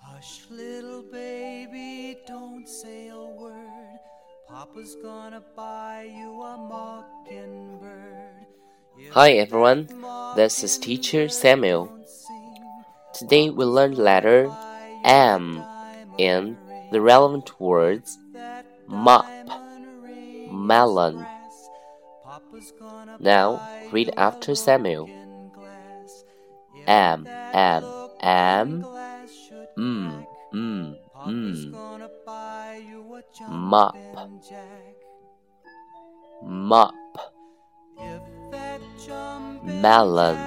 Hush, little baby, don't say a word. Papa's gonna buy you a mockingbird. Hi everyone, this is teacher Samuel. Today we learned letter M and the relevant words mop, melon. Now read after Samuel. M, M, M, mm, mm, mm. Mop, mop, melon,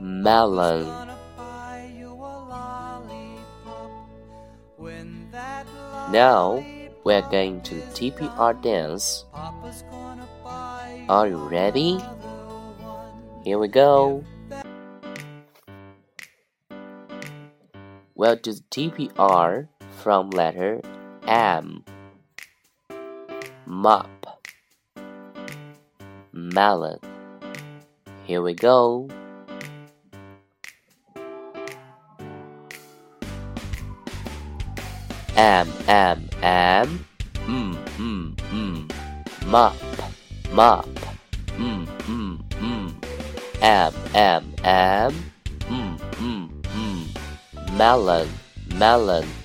melon. Now we're going to TPR dance. Are you ready? Here we go. We'll do the TPR from letter M. Mop. Melon. Here we go. M, M, M. Mm, mm, mm. Mop, mop. Mm, mm, mm. M, M, M. Mm, mm. Melon, melon.